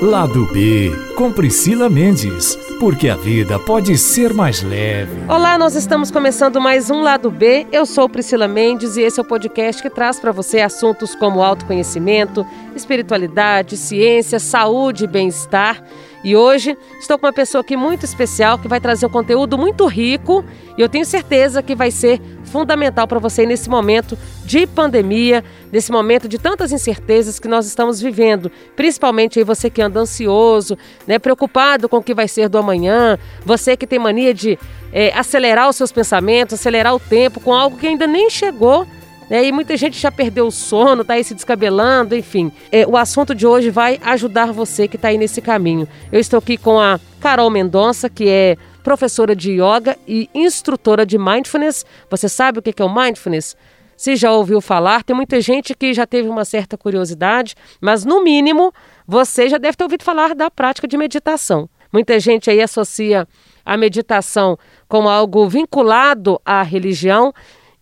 Lado B, com Priscila Mendes, porque a vida pode ser mais leve. Olá, nós estamos começando mais um Lado B. Eu sou Priscila Mendes e esse é o podcast que traz para você assuntos como autoconhecimento, espiritualidade, ciência, saúde e bem-estar. E hoje estou com uma pessoa aqui muito especial que vai trazer um conteúdo muito rico e eu tenho certeza que vai ser fundamental para você nesse momento de pandemia, nesse momento de tantas incertezas que nós estamos vivendo, principalmente aí você que anda ansioso, né, preocupado com o que vai ser do amanhã, você que tem mania de é, acelerar os seus pensamentos, acelerar o tempo com algo que ainda nem chegou né? E muita gente já perdeu o sono, está aí se descabelando, enfim. É, o assunto de hoje vai ajudar você que está aí nesse caminho. Eu estou aqui com a Carol Mendonça, que é professora de yoga e instrutora de mindfulness. Você sabe o que é o mindfulness? Se já ouviu falar, tem muita gente que já teve uma certa curiosidade, mas no mínimo você já deve ter ouvido falar da prática de meditação. Muita gente aí associa a meditação como algo vinculado à religião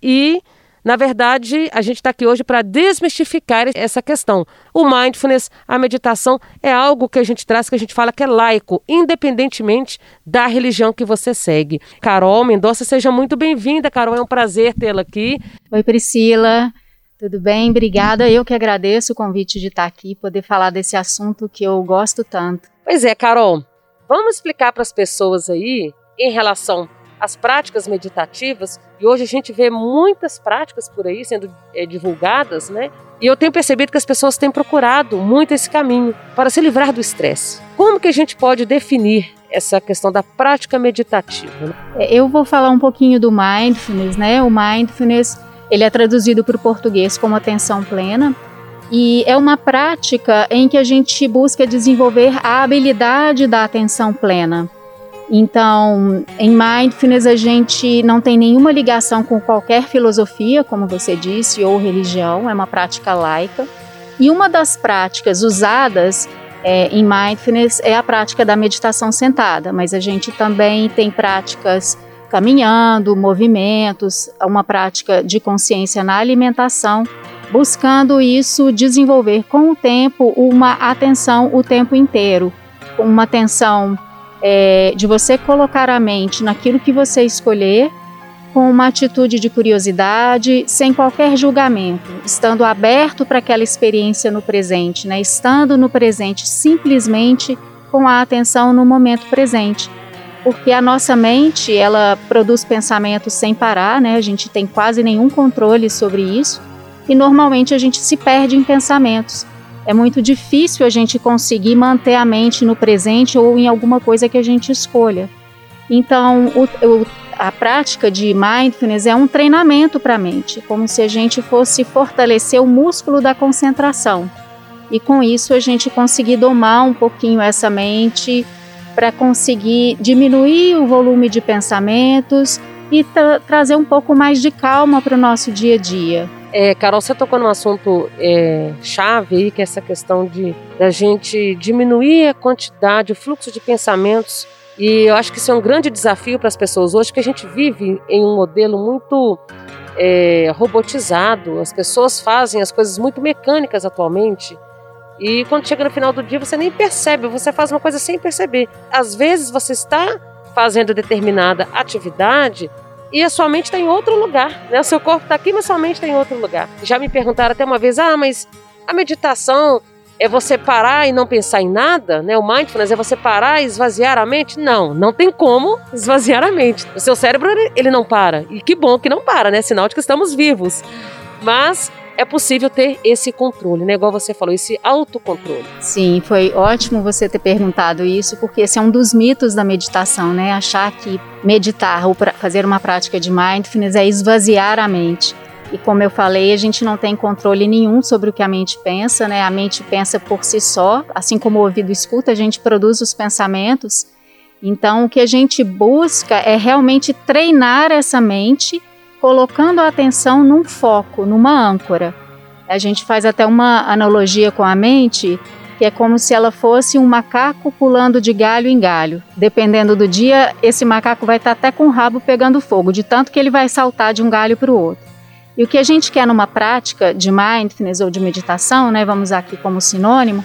e na verdade, a gente está aqui hoje para desmistificar essa questão. O mindfulness, a meditação, é algo que a gente traz, que a gente fala que é laico, independentemente da religião que você segue. Carol Mendonça, seja muito bem-vinda. Carol, é um prazer tê-la aqui. Oi, Priscila. Tudo bem? Obrigada. Eu que agradeço o convite de estar aqui, poder falar desse assunto que eu gosto tanto. Pois é, Carol. Vamos explicar para as pessoas aí em relação as práticas meditativas, e hoje a gente vê muitas práticas por aí sendo é, divulgadas, né? E eu tenho percebido que as pessoas têm procurado muito esse caminho para se livrar do estresse. Como que a gente pode definir essa questão da prática meditativa? É, eu vou falar um pouquinho do mindfulness, né? O mindfulness, ele é traduzido para o português como atenção plena, e é uma prática em que a gente busca desenvolver a habilidade da atenção plena. Então, em mindfulness a gente não tem nenhuma ligação com qualquer filosofia, como você disse, ou religião, é uma prática laica. E uma das práticas usadas é, em mindfulness é a prática da meditação sentada, mas a gente também tem práticas caminhando, movimentos, uma prática de consciência na alimentação, buscando isso desenvolver com o tempo uma atenção o tempo inteiro, uma atenção é, de você colocar a mente naquilo que você escolher, com uma atitude de curiosidade, sem qualquer julgamento, estando aberto para aquela experiência no presente, né? estando no presente simplesmente com a atenção no momento presente. Porque a nossa mente, ela produz pensamentos sem parar, né? A gente tem quase nenhum controle sobre isso e normalmente a gente se perde em pensamentos é muito difícil a gente conseguir manter a mente no presente ou em alguma coisa que a gente escolha. Então, o, o, a prática de mindfulness é um treinamento para a mente, como se a gente fosse fortalecer o músculo da concentração. E com isso a gente conseguir domar um pouquinho essa mente para conseguir diminuir o volume de pensamentos e tra trazer um pouco mais de calma para o nosso dia a dia. É, Carol, você tocou num assunto é, chave aí, que é essa questão de da gente diminuir a quantidade, o fluxo de pensamentos. E eu acho que isso é um grande desafio para as pessoas hoje, que a gente vive em um modelo muito é, robotizado. As pessoas fazem as coisas muito mecânicas atualmente. E quando chega no final do dia, você nem percebe, você faz uma coisa sem perceber. Às vezes você está fazendo determinada atividade e a sua mente está em outro lugar. Né? O seu corpo está aqui, mas sua mente está em outro lugar. Já me perguntaram até uma vez: ah, mas a meditação é você parar e não pensar em nada, né? O mindfulness é você parar e esvaziar a mente? Não, não tem como esvaziar a mente. O seu cérebro ele não para. E que bom que não para, né? Sinal de que estamos vivos. Mas é possível ter esse controle, né? Igual você falou, esse autocontrole. Sim, foi ótimo você ter perguntado isso, porque esse é um dos mitos da meditação, né? Achar que meditar ou fazer uma prática de mindfulness é esvaziar a mente. E como eu falei, a gente não tem controle nenhum sobre o que a mente pensa, né? A mente pensa por si só, assim como o ouvido escuta, a gente produz os pensamentos. Então, o que a gente busca é realmente treinar essa mente colocando a atenção num foco, numa âncora. A gente faz até uma analogia com a mente, que é como se ela fosse um macaco pulando de galho em galho. Dependendo do dia, esse macaco vai estar até com o rabo pegando fogo, de tanto que ele vai saltar de um galho para o outro. E o que a gente quer numa prática de mindfulness ou de meditação, né, vamos usar aqui como sinônimo,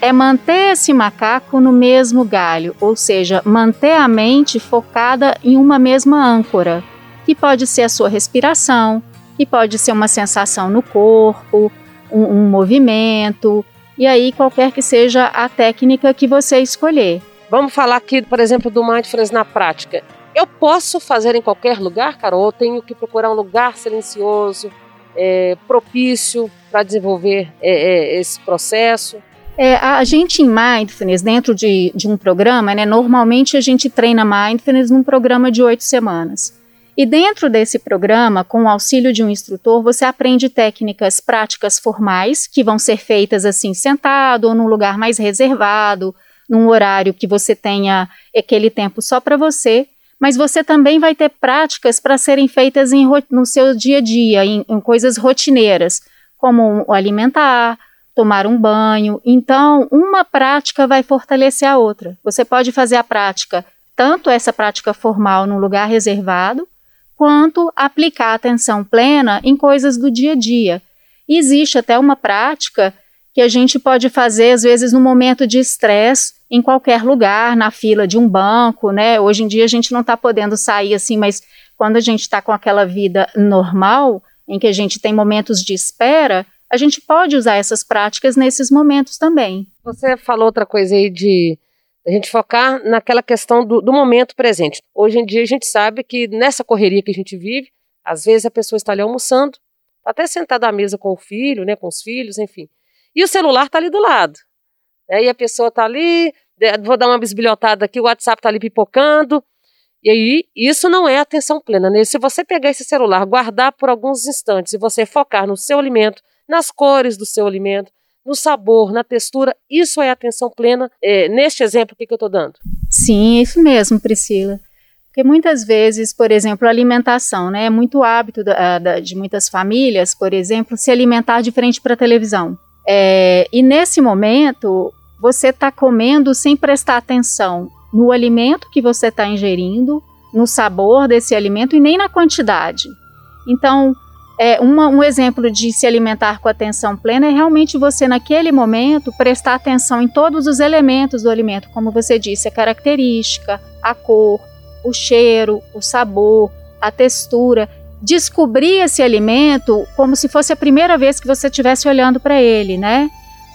é manter esse macaco no mesmo galho, ou seja, manter a mente focada em uma mesma âncora, que pode ser a sua respiração, que pode ser uma sensação no corpo, um, um movimento, e aí qualquer que seja a técnica que você escolher. Vamos falar aqui, por exemplo, do mindfulness na prática. Eu posso fazer em qualquer lugar, Carol? Ou tenho que procurar um lugar silencioso, é, propício para desenvolver é, é, esse processo? É, a gente em Mindfulness, dentro de, de um programa, né, normalmente a gente treina Mindfulness num programa de oito semanas. E dentro desse programa, com o auxílio de um instrutor, você aprende técnicas práticas formais, que vão ser feitas assim, sentado ou num lugar mais reservado, num horário que você tenha aquele tempo só para você, mas você também vai ter práticas para serem feitas em, no seu dia a dia, em, em coisas rotineiras, como alimentar, tomar um banho. Então, uma prática vai fortalecer a outra. Você pode fazer a prática, tanto essa prática formal num lugar reservado, quanto aplicar atenção plena em coisas do dia a dia. E existe até uma prática que a gente pode fazer, às vezes, no momento de estresse, em qualquer lugar, na fila de um banco, né? Hoje em dia a gente não está podendo sair assim, mas quando a gente está com aquela vida normal, em que a gente tem momentos de espera, a gente pode usar essas práticas nesses momentos também. Você falou outra coisa aí de a gente focar naquela questão do, do momento presente. Hoje em dia a gente sabe que nessa correria que a gente vive, às vezes a pessoa está ali almoçando, tá até sentada à mesa com o filho, né, com os filhos, enfim. E o celular está ali do lado. Aí a pessoa está ali, vou dar uma bisbilhotada aqui, o WhatsApp está ali pipocando. E aí, isso não é atenção plena. Né? Se você pegar esse celular, guardar por alguns instantes e você focar no seu alimento, nas cores do seu alimento, no sabor, na textura, isso é atenção plena. É, neste exemplo que, que eu estou dando. Sim, é isso mesmo, Priscila. Porque muitas vezes, por exemplo, a alimentação, né? É muito hábito da, da, de muitas famílias, por exemplo, se alimentar de frente para a televisão. É, e nesse momento, você está comendo sem prestar atenção no alimento que você está ingerindo, no sabor desse alimento e nem na quantidade. Então, é, uma, um exemplo de se alimentar com atenção plena é realmente você, naquele momento, prestar atenção em todos os elementos do alimento, como você disse, a característica, a cor, o cheiro, o sabor, a textura descobrir esse alimento como se fosse a primeira vez que você estivesse olhando para ele, né?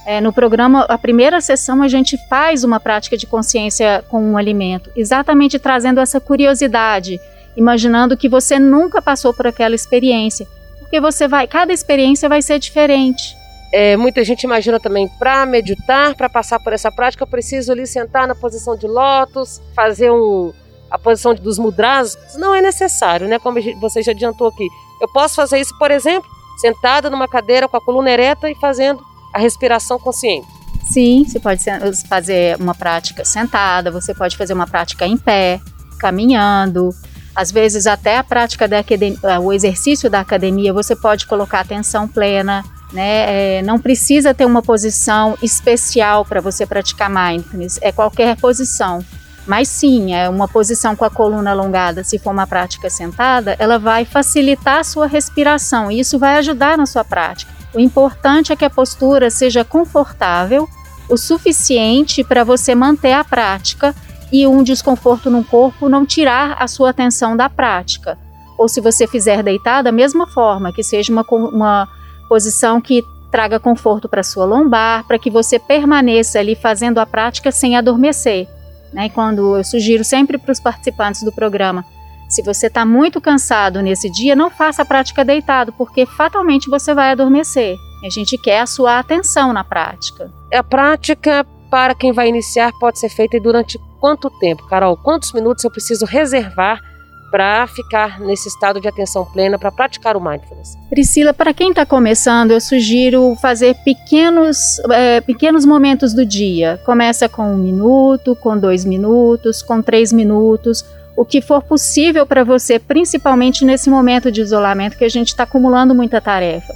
É, no programa, a primeira sessão, a gente faz uma prática de consciência com um alimento, exatamente trazendo essa curiosidade, imaginando que você nunca passou por aquela experiência, porque você vai, cada experiência vai ser diferente. É, muita gente imagina também para meditar, para passar por essa prática, eu preciso ali sentar na posição de lótus, fazer um, a posição dos mudras, não é necessário, né? Como você já adiantou aqui. Eu posso fazer isso, por exemplo, sentada numa cadeira com a coluna ereta e fazendo a respiração consciente. Sim, você pode fazer uma prática sentada, você pode fazer uma prática em pé, caminhando. Às vezes até a prática da academia, o exercício da academia, você pode colocar atenção plena, né? É, não precisa ter uma posição especial para você praticar mindfulness, é qualquer posição. Mas sim, é uma posição com a coluna alongada, se for uma prática sentada, ela vai facilitar a sua respiração e isso vai ajudar na sua prática. O importante é que a postura seja confortável o suficiente para você manter a prática e um desconforto no corpo não tirar a sua atenção da prática. Ou se você fizer deitado, da mesma forma, que seja uma, uma posição que traga conforto para sua lombar, para que você permaneça ali fazendo a prática sem adormecer. Né? Quando eu sugiro sempre para os participantes do programa, se você está muito cansado nesse dia, não faça a prática deitado, porque fatalmente você vai adormecer. A gente quer a sua atenção na prática. A prática para quem vai iniciar pode ser feita durante quanto tempo, Carol? Quantos minutos eu preciso reservar para ficar nesse estado de atenção plena, para praticar o mindfulness? Priscila, para quem está começando, eu sugiro fazer pequenos, é, pequenos momentos do dia. Começa com um minuto, com dois minutos, com três minutos, o que for possível para você, principalmente nesse momento de isolamento que a gente está acumulando muita tarefa.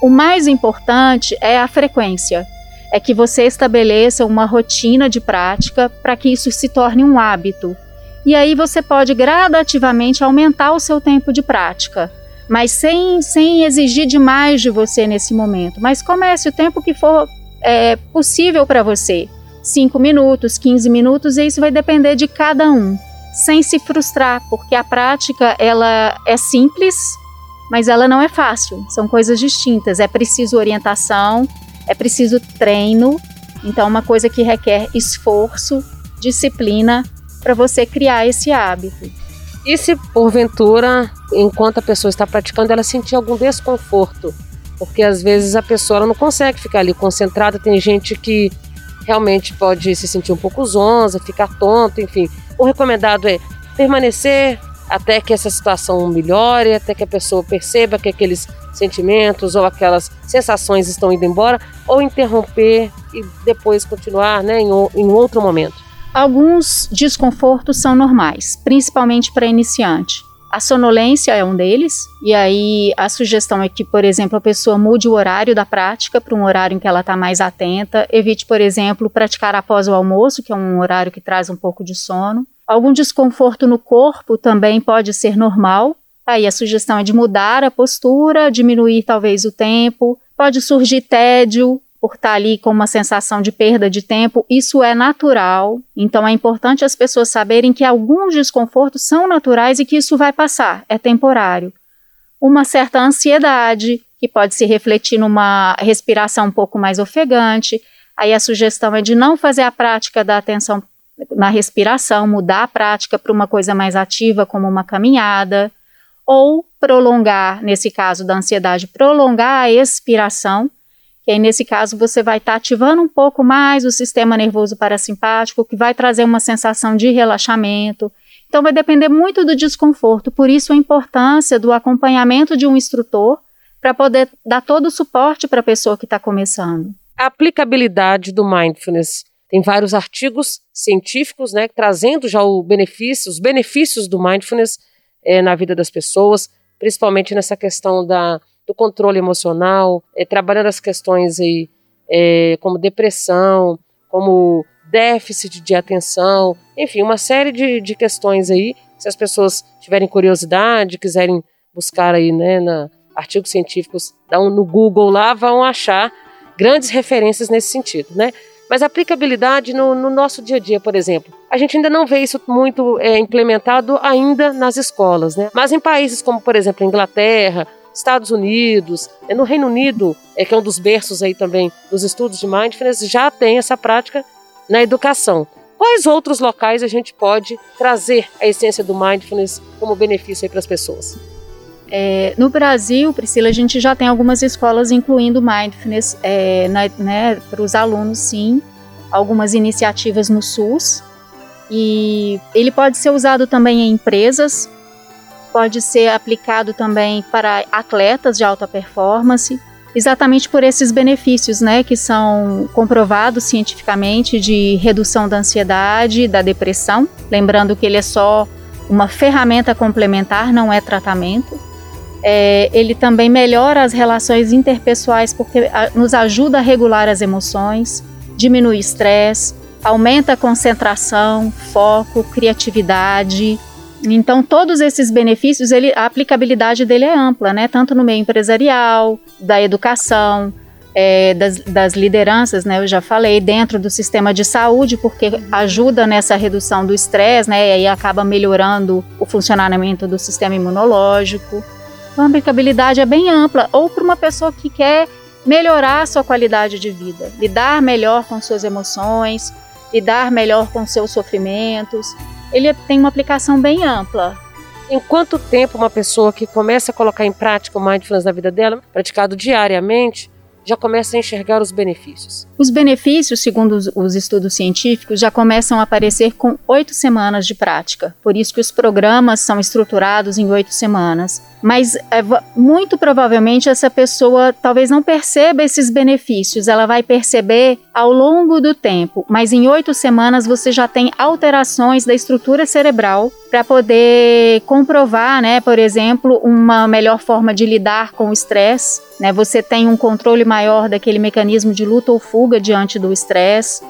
O mais importante é a frequência. É que você estabeleça uma rotina de prática para que isso se torne um hábito e aí você pode gradativamente aumentar o seu tempo de prática, mas sem, sem exigir demais de você nesse momento. Mas comece o tempo que for é, possível para você. 5 minutos, 15 minutos, e isso vai depender de cada um, sem se frustrar, porque a prática ela é simples, mas ela não é fácil. São coisas distintas. É preciso orientação, é preciso treino. Então, é uma coisa que requer esforço, disciplina para você criar esse hábito. E se porventura, enquanto a pessoa está praticando, ela sentir algum desconforto? Porque às vezes a pessoa não consegue ficar ali concentrada. Tem gente que realmente pode se sentir um pouco zonza, ficar tonto, enfim. O recomendado é permanecer até que essa situação melhore, até que a pessoa perceba que aqueles sentimentos ou aquelas sensações estão indo embora, ou interromper e depois continuar né, em, em outro momento. Alguns desconfortos são normais, principalmente para iniciante. A sonolência é um deles, e aí a sugestão é que, por exemplo, a pessoa mude o horário da prática para um horário em que ela está mais atenta. Evite, por exemplo, praticar após o almoço, que é um horário que traz um pouco de sono. Algum desconforto no corpo também pode ser normal. Aí a sugestão é de mudar a postura, diminuir talvez o tempo. Pode surgir tédio por estar ali com uma sensação de perda de tempo. Isso é natural. Então é importante as pessoas saberem que alguns desconfortos são naturais e que isso vai passar, é temporário. Uma certa ansiedade, que pode se refletir numa respiração um pouco mais ofegante. Aí a sugestão é de não fazer a prática da atenção na respiração, mudar a prática para uma coisa mais ativa, como uma caminhada, ou prolongar, nesse caso da ansiedade, prolongar a expiração, que aí nesse caso você vai estar tá ativando um pouco mais o sistema nervoso parasimpático, que vai trazer uma sensação de relaxamento. Então vai depender muito do desconforto, por isso a importância do acompanhamento de um instrutor para poder dar todo o suporte para a pessoa que está começando. A aplicabilidade do mindfulness tem vários artigos científicos, né, trazendo já o benefício, os benefícios do mindfulness é, na vida das pessoas, principalmente nessa questão da, do controle emocional, é, trabalhando as questões aí, é, como depressão, como déficit de atenção, enfim, uma série de, de questões aí. Se as pessoas tiverem curiosidade, quiserem buscar aí, né, na, artigos científicos, dá um, no Google lá, vão achar grandes referências nesse sentido, né? Mas aplicabilidade no, no, nosso dia a dia, por exemplo, a gente ainda não vê isso muito é, implementado ainda nas escolas, né? Mas em países como, por exemplo, Inglaterra, Estados Unidos, é, no Reino Unido, é, que é um dos berços aí também dos estudos de mindfulness, já tem essa prática na educação. Quais outros locais a gente pode trazer a essência do mindfulness como benefício para as pessoas? É, no Brasil, Priscila, a gente já tem algumas escolas incluindo mindfulness é, né, para os alunos, sim. Algumas iniciativas no SUS. E ele pode ser usado também em empresas, pode ser aplicado também para atletas de alta performance, exatamente por esses benefícios, né, que são comprovados cientificamente de redução da ansiedade, da depressão. Lembrando que ele é só uma ferramenta complementar, não é tratamento. É, ele também melhora as relações interpessoais porque a, nos ajuda a regular as emoções, diminui o estresse, aumenta a concentração, foco, criatividade. Então, todos esses benefícios, ele, a aplicabilidade dele é ampla, né? Tanto no meio empresarial, da educação, é, das, das, lideranças, né? Eu já falei, dentro do sistema de saúde, porque ajuda nessa redução do estresse, né? E aí acaba melhorando o funcionamento do sistema imunológico. A aplicabilidade é bem ampla, ou para uma pessoa que quer melhorar a sua qualidade de vida, lidar melhor com suas emoções, lidar melhor com seus sofrimentos. Ele tem uma aplicação bem ampla. Em quanto tempo uma pessoa que começa a colocar em prática o mindfulness na vida dela, praticado diariamente, já começa a enxergar os benefícios. Os benefícios, segundo os, os, estudos científicos, já começam a aparecer com oito semanas de prática. Por isso que os programas são estruturados em oito semanas. Mas é, muito provavelmente essa pessoa talvez não perceba esses benefícios. Ela vai perceber ao longo do tempo. Mas em oito semanas você já tem alterações da estrutura cerebral para poder comprovar, né, por exemplo, uma melhor forma de lidar com o estresse. Né? Você tem um controle maior daquele mecanismo de luta ou fuga diante do estresse,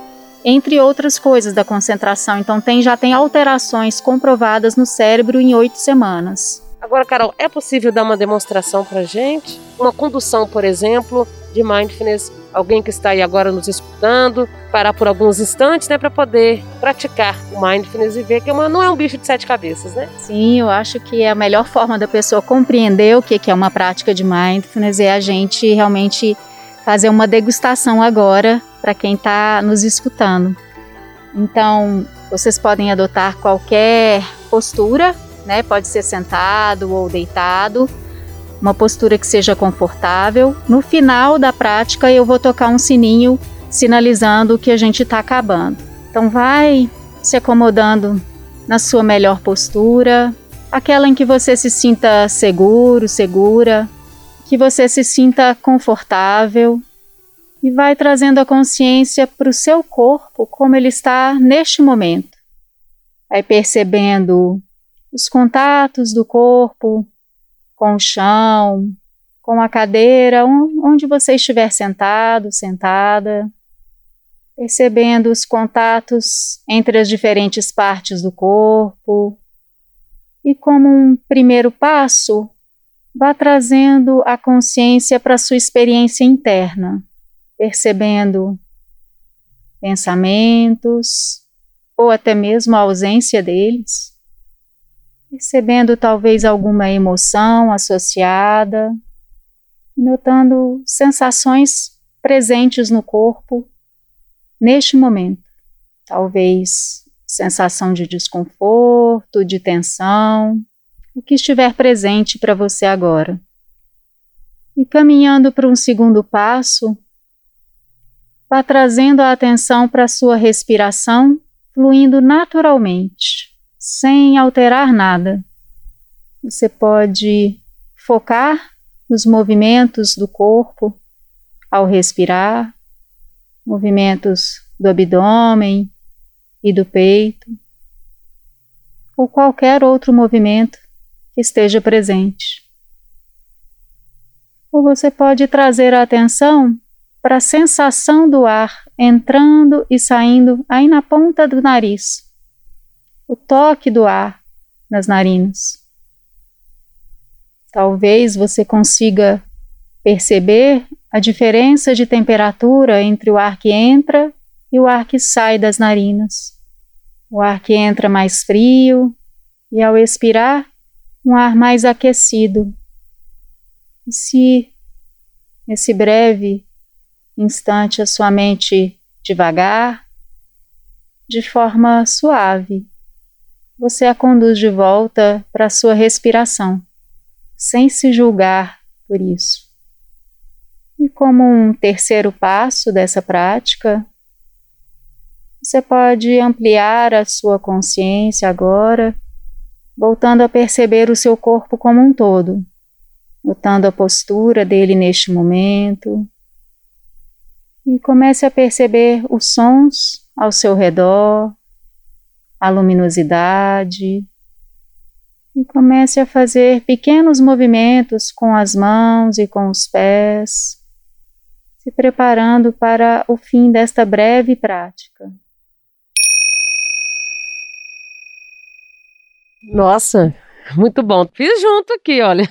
entre outras coisas da concentração. Então tem, já tem alterações comprovadas no cérebro em oito semanas. Agora, Carol, é possível dar uma demonstração para gente? Uma condução, por exemplo, de mindfulness alguém que está aí agora nos escutando, parar por alguns instantes, né, para poder praticar o mindfulness e ver que uma, não é um bicho de sete cabeças, né? Sim, eu acho que a melhor forma da pessoa compreender o que é uma prática de mindfulness é a gente realmente fazer uma degustação agora para quem está nos escutando. Então, vocês podem adotar qualquer postura, né? Pode ser sentado ou deitado, uma postura que seja confortável. No final da prática, eu vou tocar um sininho sinalizando que a gente está acabando. Então, vai se acomodando na sua melhor postura, aquela em que você se sinta seguro, segura, que você se sinta confortável e vai trazendo a consciência para o seu corpo como ele está neste momento. Vai percebendo os contatos do corpo com o chão, com a cadeira, onde você estiver sentado, sentada, percebendo os contatos entre as diferentes partes do corpo. E como um primeiro passo, vá trazendo a consciência para sua experiência interna, percebendo pensamentos ou até mesmo a ausência deles, percebendo talvez alguma emoção associada, notando sensações presentes no corpo neste momento. Talvez sensação de desconforto, de tensão, o que estiver presente para você agora. E caminhando para um segundo passo, vá trazendo a atenção para a sua respiração, fluindo naturalmente, sem alterar nada. Você pode focar nos movimentos do corpo ao respirar, movimentos do abdômen e do peito, ou qualquer outro movimento que esteja presente. Ou você pode trazer a atenção para a sensação do ar entrando e saindo aí na ponta do nariz, o toque do ar nas narinas. Talvez você consiga perceber a diferença de temperatura entre o ar que entra e o ar que sai das narinas. O ar que entra mais frio e, ao expirar, um ar mais aquecido. E se, nesse breve instante, a sua mente devagar, de forma suave, você a conduz de volta para a sua respiração, sem se julgar por isso. E como um terceiro passo dessa prática, você pode ampliar a sua consciência agora voltando a perceber o seu corpo como um todo, notando a postura dele neste momento. E comece a perceber os sons ao seu redor, a luminosidade. E comece a fazer pequenos movimentos com as mãos e com os pés, se preparando para o fim desta breve prática. Nossa, muito bom. Fiz junto aqui, olha.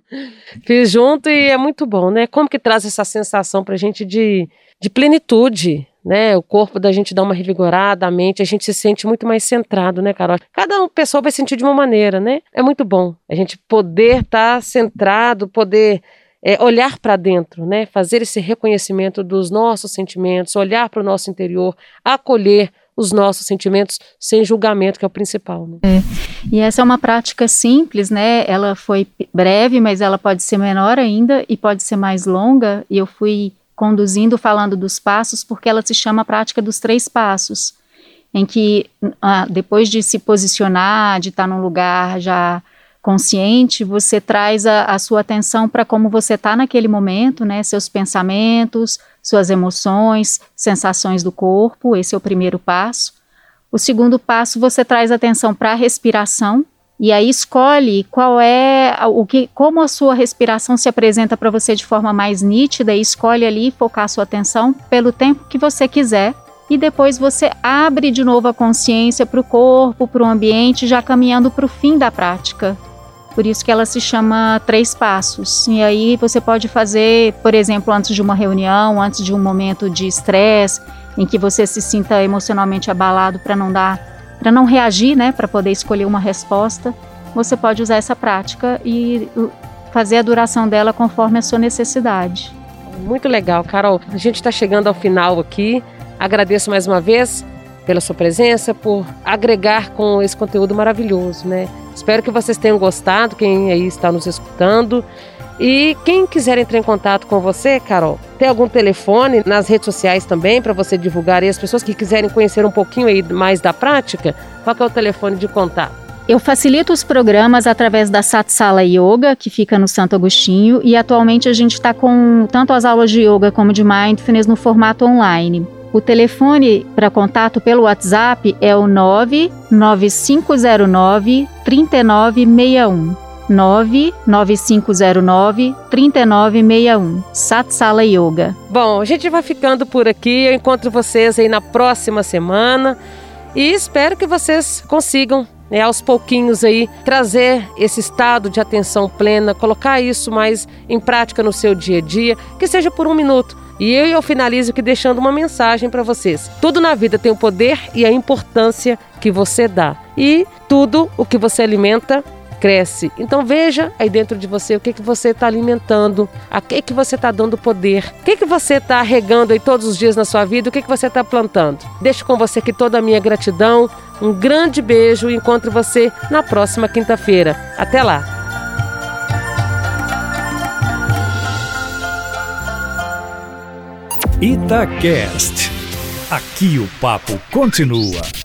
Fiz junto e é muito bom, né? Como que traz essa sensação pra gente de, de plenitude, né? O corpo da gente dá uma revigorada, a mente, a gente se sente muito mais centrado, né, Carol? Cada pessoa vai sentir de uma maneira, né? É muito bom a gente poder estar tá centrado, poder é, olhar para dentro, né? Fazer esse reconhecimento dos nossos sentimentos, olhar para o nosso interior, acolher os nossos sentimentos sem julgamento, que é o principal. Né? É. E essa é uma prática simples, né? Ela foi breve, mas ela pode ser menor ainda e pode ser mais longa. E eu fui conduzindo falando dos passos porque ela se chama prática dos três passos, em que ah, depois de se posicionar, de estar num lugar já consciente, você traz a, a sua atenção para como você está naquele momento, né? Seus pensamentos, suas emoções, sensações do corpo. Esse é o primeiro passo. O segundo passo, você traz atenção para a respiração e aí escolhe qual é o que, como a sua respiração se apresenta para você de forma mais nítida e escolhe ali focar sua atenção pelo tempo que você quiser e depois você abre de novo a consciência para o corpo, para o ambiente, já caminhando para o fim da prática Por isso que ela se chama Três Passos. E aí você pode fazer, por exemplo, antes de uma reunião, antes de um momento de estresse, em que você se sinta emocionalmente abalado para não dar, para não reagir, né, para poder escolher uma resposta. Você pode usar essa prática e fazer a duração dela conforme a sua necessidade. Muito legal, Carol. A gente está chegando ao final aqui. Agradeço mais uma vez pela sua presença, por agregar com esse conteúdo maravilhoso, né? Espero que vocês tenham gostado, quem aí está nos escutando. E quem quiser entrar em contato com você, Carol, tem algum telefone nas redes sociais também para você divulgar e as pessoas que quiserem conhecer um pouquinho aí mais da prática, qual é o telefone de contato? Eu facilito os programas através da Satsala Yoga, que fica no Santo Agostinho, e atualmente a gente está com tanto as aulas de yoga como de mindfulness no formato online. O telefone para contato pelo WhatsApp é o 99509 3961. 99509 3961. Satsala Yoga. Bom, a gente vai ficando por aqui. Eu encontro vocês aí na próxima semana e espero que vocês consigam né, aos pouquinhos aí trazer esse estado de atenção plena, colocar isso mais em prática no seu dia a dia, que seja por um minuto. E eu, eu finalizo aqui deixando uma mensagem para vocês. Tudo na vida tem o poder e a importância que você dá. E tudo o que você alimenta cresce. Então veja aí dentro de você o que, que você está alimentando, a que, que você está dando poder, o que, que você está regando aí todos os dias na sua vida, o que, que você está plantando. Deixo com você aqui toda a minha gratidão, um grande beijo e encontro você na próxima quinta-feira. Até lá! Itacast. Aqui o papo continua.